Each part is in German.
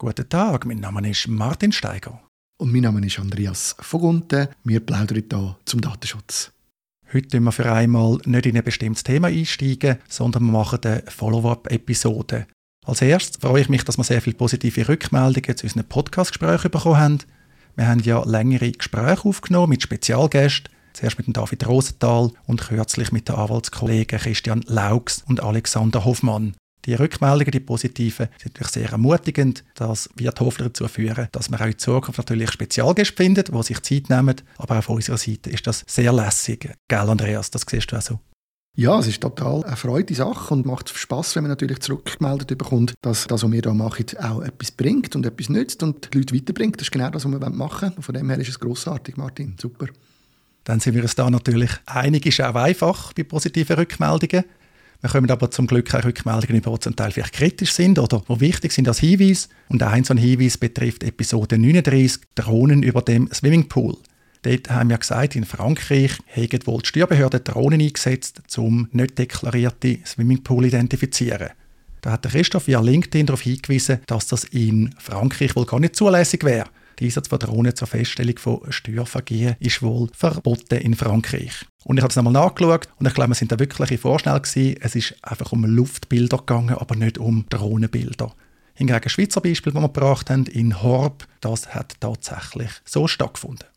Guten Tag, mein Name ist Martin Steiger. Und mein Name ist Andreas Vogunten. Wir plaudern hier zum Datenschutz. Heute wollen wir für einmal nicht in ein bestimmtes Thema einsteigen, sondern wir machen eine Follow-up-Episode. Als erstes freue ich mich, dass wir sehr viele positive Rückmeldungen zu unseren Podcast-Gesprächen bekommen haben. Wir haben ja längere Gespräche aufgenommen mit Spezialgästen, zuerst mit dem David Rosenthal und kürzlich mit den Anwaltskollegen Christian Laux und Alexander Hoffmann. Die Rückmeldungen, die positiven, sind natürlich sehr ermutigend. Das wird hoffentlich dazu führen, dass wir auch in Zukunft natürlich Spezialgäste finden, die sich Zeit nehmen. Aber auch von unserer Seite ist das sehr lässig. Gell, Andreas, das siehst du auch so. Ja, es ist total eine freudige Sache und macht Spaß, wenn man natürlich zurückgemeldet bekommt, dass das, was wir hier machen, auch etwas bringt und etwas nützt und die Leute weiterbringt. Das ist genau das, was wir machen wollen. Von dem her ist es grossartig, Martin. Super. Dann sind wir uns da natürlich einig, ist auch einfach bei positiven Rückmeldungen. Wir kommen aber zum Glück auch Rückmeldungen über, die zum Teil vielleicht kritisch sind oder die wichtig sind als Hinweis. Und ein so ein Hinweis betrifft Episode 39, Drohnen über dem Swimmingpool. Dort haben wir gesagt, in Frankreich haben wohl die Steuerbehörden Drohnen eingesetzt, um nicht deklarierte Swimmingpool zu identifizieren. Da hat Christoph via LinkedIn darauf hingewiesen, dass das in Frankreich wohl gar nicht zulässig wäre. Der Einsatz von Drohnen zur Feststellung von Steuervergehen ist wohl verboten in Frankreich. Und ich habe es nochmal nachgeschaut und ich glaube, wir sind da wirklich vorschnell gewesen. Es ist einfach um Luftbilder gegangen, aber nicht um Drohnenbilder. Hingegen ein Schweizer Beispiel, das wir gebracht haben, in Horb, das hat tatsächlich so stattgefunden.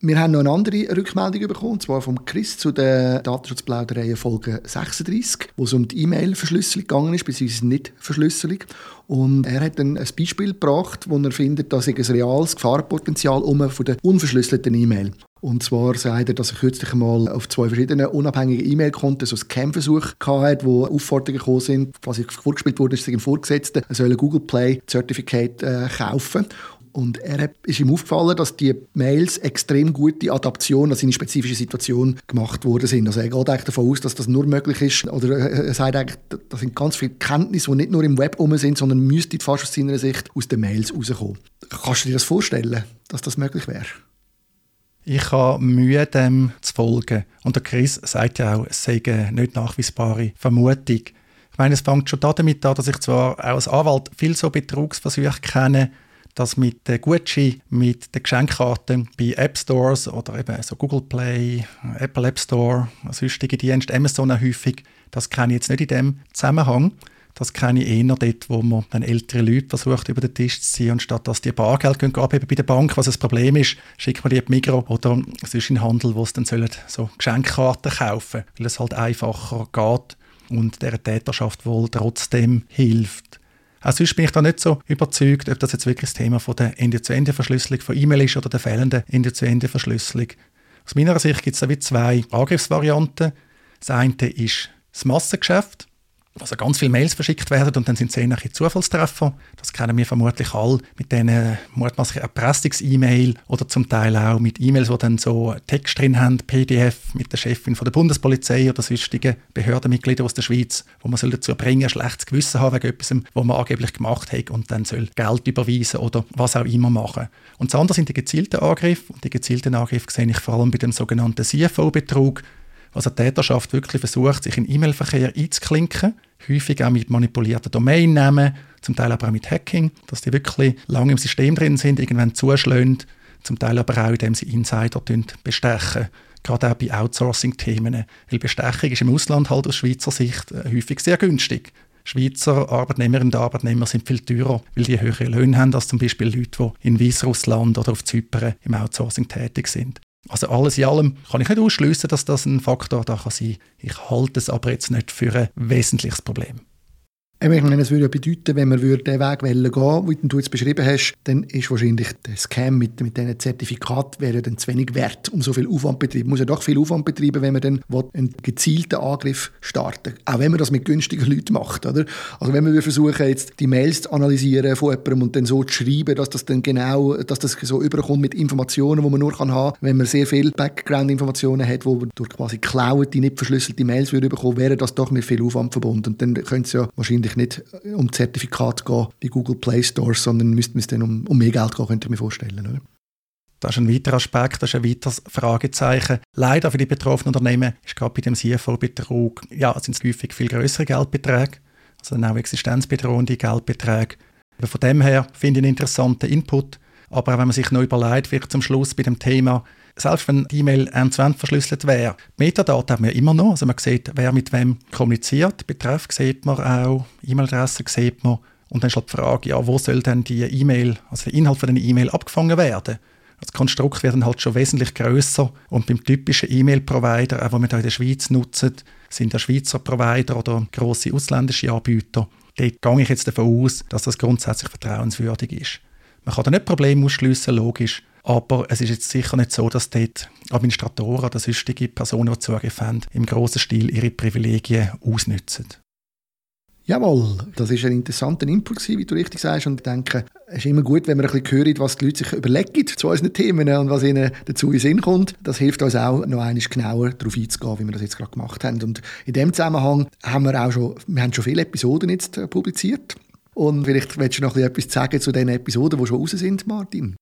Wir haben noch eine andere Rückmeldung bekommen, und zwar vom Chris zu der Datenschutzplauderei Folge 36, wo es um die E-Mail-Verschlüsselung gegangen ist, beziehungsweise Nicht-Verschlüsselung. Und er hat dann ein Beispiel gebracht, wo er findet, dass ein reales Gefahrenpotenzial um von der unverschlüsselten E-Mail. Und zwar sagt er, dass er kürzlich mal auf zwei verschiedenen unabhängigen E-Mail-Konten so einen Scam-Versuch hatte, wo Aufforderungen gekommen sind, quasi vorgespielt wurde, dass sich ein Vorgesetzter soll ein Google Play-Zertifikat äh, kaufen und er ist ihm aufgefallen, dass die Mails extrem gute Adaptionen an seine spezifische Situation gemacht worden sind. Also er geht eigentlich davon aus, dass das nur möglich ist, oder er sagt eigentlich, das sind ganz viele Kenntnisse, die nicht nur im Web um sind, sondern müssten fast aus seiner Sicht aus den Mails rauskommen. Kannst du dir das vorstellen, dass das möglich wäre? Ich habe Mühe, dem zu folgen. Und der Chris sagt ja auch, es sei eine nicht nachweisbare Vermutung. Ich meine, es fängt schon damit an, dass ich zwar auch als Anwalt viel so Betrugsversuche kenne, dass mit den Gutschein, mit den Geschenkkarten bei App Stores oder eben so Google Play, Apple App Store, sonstige Dienste, Amazon auch häufig, das kenne ich jetzt nicht in dem Zusammenhang. Das kenne ich eher dort, wo man dann ältere Leute versucht, über den Tisch zu ziehen, und statt dass die Bargeld gehen, abheben bei der Bank, was das Problem ist, schickt man die in die Migro oder sonst in den Handel, wo sie dann sollen so Geschenkkarten kaufen weil es halt einfacher geht und der Täterschaft wohl trotzdem hilft. Auch sonst bin ich da nicht so überzeugt, ob das jetzt wirklich das Thema von der Ende-zu-Ende-Verschlüsselung von E-Mail ist oder der fehlenden Ende-zu-Ende-Verschlüsselung. Aus meiner Sicht gibt es da wie zwei Angriffsvarianten. Das eine ist das Massengeschäft also ganz viele Mails verschickt werden und dann sind es eher Zufallstreffer. Das kennen wir vermutlich alle mit diesen mutmaßlichen Erpressungs-E-Mail oder zum Teil auch mit E-Mails, die dann so Text drin haben, PDF mit der Chefin von der Bundespolizei oder sonstigen Behördenmitgliedern aus der Schweiz, wo man soll dazu bringen, ein schlechtes Gewissen haben wegen etwas, was man angeblich gemacht hat und dann soll Geld überweisen oder was auch immer machen. Und das andere sind die gezielten Angriffe. Und die gezielten Angriffe sehe ich vor allem bei dem sogenannten CFO-Betrug, also die Täterschaft wirklich versucht, sich in E-Mail-Verkehr einzuklinken, häufig auch mit manipulierten Domainnamen, zum Teil aber auch mit Hacking, dass die wirklich lange im System drin sind, irgendwann zuschlägt, zum Teil aber auch, indem sie Insider bestechen gerade auch bei Outsourcing-Themen. Weil Bestechung ist im Ausland halt aus Schweizer Sicht äh, häufig sehr günstig. Schweizer Arbeitnehmerinnen und Arbeitnehmer sind viel teurer, weil die höhere Löhne haben als zum Beispiel Leute, die in Weißrussland oder auf Zypern im Outsourcing tätig sind. Also alles in allem kann ich nicht ausschließen, dass das ein Faktor da kann sein. Ich halte es aber jetzt nicht für ein wesentliches Problem. Ich meine, es würde ja bedeuten, wenn wir den Weg gehen wollen, wie du jetzt beschrieben hast, dann ist wahrscheinlich der Scam mit, mit diesen Zertifikat wäre dann zu wenig wert, um so viel Aufwand zu betreiben. Man muss ja doch viel Aufwand betreiben, wenn man dann einen gezielten Angriff starten Auch wenn man das mit günstigen Leuten macht. Oder? Also wenn wir versuchen, jetzt die Mails zu analysieren von jemandem und dann so zu schreiben, dass das dann genau, dass das so überkommt mit Informationen, die man nur kann haben, wenn man sehr viel Background-Informationen hat, wo man durch quasi die nicht verschlüsselte Mails würde bekommen, wäre das doch mit viel Aufwand verbunden. Und dann könnte es ja wahrscheinlich eigentlich nicht um Zertifikat gehen bei Google Play Store, sondern müsste es dann um, um mehr Geld gehen, könnte ich mir vorstellen. Oder? Das ist ein weiterer Aspekt, das ist ein weiteres Fragezeichen. Leider für die betroffenen Unternehmen ist gerade bei dem CFO-Betrug, ja, sind es häufig viel größere Geldbeträge, also dann auch existenzbedrohende Geldbeträge. Von dem her finde ich einen interessanten Input. Aber wenn man sich noch überlegt, vielleicht zum Schluss bei dem Thema, selbst wenn die E-Mail end-zu-end verschlüsselt wäre, Metadaten haben wir immer noch. Also man sieht, wer mit wem kommuniziert. Betreff sieht man auch, E-Mail-Adresse sieht man. Und dann ist halt die Frage, ja, wo soll denn die E-Mail, also der Inhalt von einer E-Mail abgefangen werden? Das Konstrukt wird dann halt schon wesentlich größer und beim typischen E-Mail-Provider, auch den wir in der Schweiz nutzen, sind der Schweizer Provider oder grosse ausländische Anbieter. Dort gehe ich jetzt davon aus, dass das grundsätzlich vertrauenswürdig ist. Man kann da nicht Probleme ausschliessen, logisch, aber es ist jetzt sicher nicht so, dass dort Administratoren oder sonstige Personen, die Zugriff haben, im grossen Stil ihre Privilegien ausnutzen. Jawohl, das ist ein interessanter Input, wie du richtig sagst. Und ich denke, es ist immer gut, wenn man ein bisschen hört, was die Leute sich überlegen zu unseren Themen und was ihnen dazu in Sinn kommt. Das hilft uns auch, noch einmal genauer darauf einzugehen, wie wir das jetzt gerade gemacht haben. Und in dem Zusammenhang haben wir auch schon, wir haben schon viele Episoden jetzt äh, publiziert. Und vielleicht willst du noch etwas sagen zu den Episoden, die schon raus sind, Martin?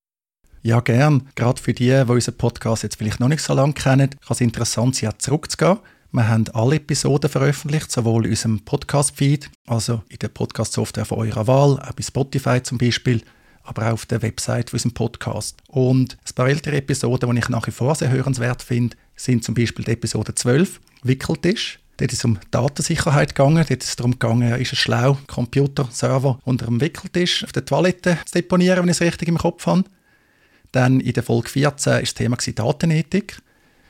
Ja, gern. Gerade für die, die unseren Podcast jetzt vielleicht noch nicht so lange kennen, kann es interessant sein, zurückzugehen wir haben alle Episoden veröffentlicht, sowohl in unserem Podcast-Feed, also in der Podcast-Software von eurer Wahl, auch bei Spotify zum Beispiel, aber auch auf der Website von unserem Podcast. Und ein paar ältere Episoden, die ich nach wie vor sehr hörenswert finde, sind zum Beispiel die Episode 12, Wickeltisch. Dort ist es um Datensicherheit gegangen. Dort ist es darum gegangen, ist es schlau, Computer, Server unter dem Wickeltisch auf der Toilette zu deponieren, wenn ich es richtig im Kopf habe. Dann in der Folge 14 ist das Thema Datenethik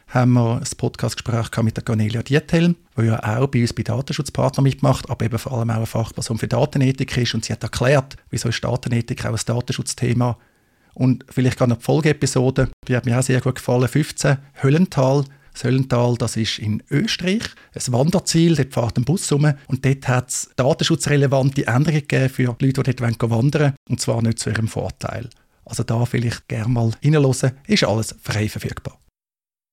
haben wir ein Podcastgespräch mit der Cornelia Diethelm, die ja auch bei uns bei Datenschutzpartner mitmacht, aber eben vor allem auch eine Fachperson für Datenethik ist. Und sie hat erklärt, wieso ist Datenethik auch ein Datenschutzthema. Und vielleicht gerade noch die Folgeepisode, die hat mir auch sehr gut gefallen, 15, Höllental. Das Höllental, das ist in Österreich, ein Wanderziel, dort fährt ein Bus rum und dort hat es datenschutzrelevante Änderungen gegeben für die Leute, die dort wandern wollen, und zwar nicht zu ihrem Vorteil. Also da vielleicht gerne mal reinhören, ist alles frei verfügbar.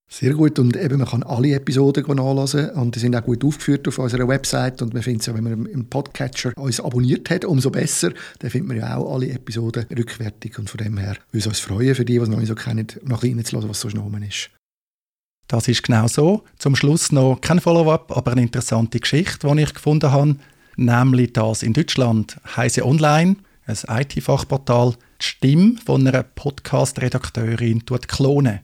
Sehr gut und eben man kann alle Episoden nachlesen und die sind auch gut aufgeführt auf unserer Website und man findet es ja, wenn man im Podcatcher uns abonniert hat, umso besser. Dann findet man ja auch alle Episoden rückwärtig und von dem her würde es uns freuen, für die, die es noch nicht so kennen, noch reinzulassen, was so genommen ist. Das ist genau so. Zum Schluss noch kein Follow-up, aber eine interessante Geschichte, die ich gefunden habe, nämlich dass in Deutschland Heise Online, ein IT-Fachportal, die Stimme von einer Podcast-Redakteurin klonen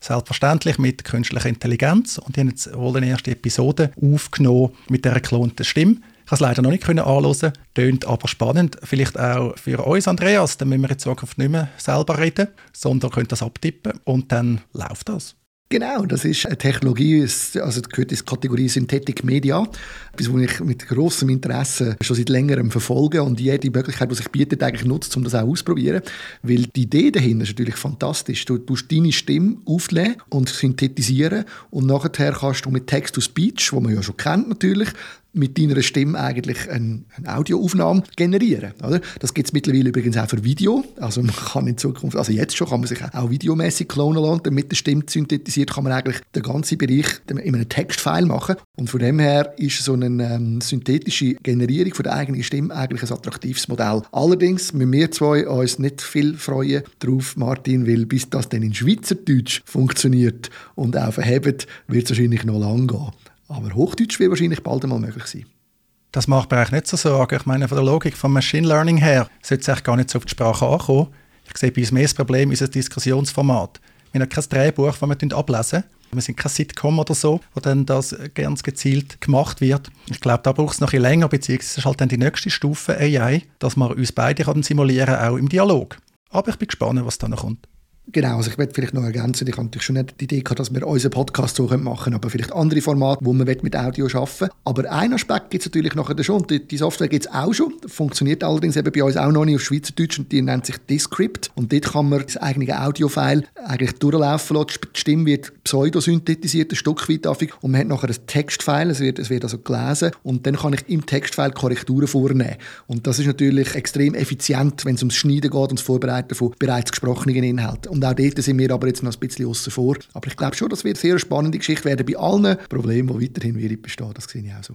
Selbstverständlich mit künstlicher Intelligenz. Und die haben jetzt wohl eine erste Episode aufgenommen mit der geklonten Stimme. Ich konnte es leider noch nicht anhören, tönt aber spannend. Vielleicht auch für uns, Andreas. Dann müssen wir in Zukunft nicht mehr selber reden, sondern können das abtippen und dann läuft das. Genau, das ist eine Technologie, also gehört in die Kategorie Synthetic Media, etwas, was ich mit großem Interesse schon seit längerem verfolge und jede Möglichkeit, die sich bietet, eigentlich nutzt, um das auch auszuprobieren. Weil die Idee dahinter ist natürlich fantastisch. Du tust deine Stimme auflegen und synthetisieren und nachher kannst du mit Text-to-Speech, wo man ja schon kennt natürlich, mit deiner Stimme eigentlich eine, eine Audioaufnahme generieren. Oder? Das gibt es mittlerweile übrigens auch für Video. Also man kann in Zukunft, also jetzt schon kann man sich auch videomäßig klonen lassen. Mit der Stimme synthetisiert kann man eigentlich den ganzen Bereich in einem Textfile machen. Und von dem her ist so eine ähm, synthetische Generierung von der eigenen Stimme eigentlich ein attraktives Modell. Allerdings müssen wir zwei uns nicht viel freuen darauf, Martin, weil bis das dann in Schweizerdeutsch funktioniert und auch verhebt, wird es wahrscheinlich noch lange gehen. Aber Hochdeutsch wird wahrscheinlich bald einmal möglich sein. Das macht mir eigentlich nicht so Sorgen. Ich meine, von der Logik vom Machine Learning her sollte es eigentlich gar nicht so auf die Sprache ankommen. Ich sehe bei uns mehr das Problem, unser Diskussionsformat. Wir haben kein Drehbuch, das wir ablesen wir sind kein Sitcom oder so, wo dann das ganz gezielt gemacht wird. Ich glaube, da braucht es noch ein bisschen länger, beziehungsweise ist halt dann die nächste Stufe AI, dass wir uns beide simulieren auch im Dialog. Aber ich bin gespannt, was da noch kommt. Genau, also ich werde vielleicht noch ergänzen, ich natürlich schon nicht die Idee gehabt, dass wir unseren Podcast so machen können, aber vielleicht andere Formate, wo man mit Audio arbeiten will. Aber ein Aspekt gibt es natürlich nachher schon, die, die Software gibt es auch schon, funktioniert allerdings eben bei uns auch noch nicht auf Schweizerdeutsch und die nennt sich Descript und dort kann man das eigene Audiofile eigentlich durchlaufen lassen, die Stimme wird pseudosynthetisiert, ein Stück weit und man hat nachher ein Textfile, es wird, es wird also gelesen und dann kann ich im Textfile Korrekturen vornehmen und das ist natürlich extrem effizient, wenn es ums Schneiden geht und das Vorbereiten von bereits gesprochenen Inhalten. Und auch dort sind wir aber jetzt noch ein bisschen außen vor. Aber ich glaube schon, das wird eine sehr spannende Geschichte werden bei allen Problemen, die weiterhin bestehen. Das sehe ich auch so.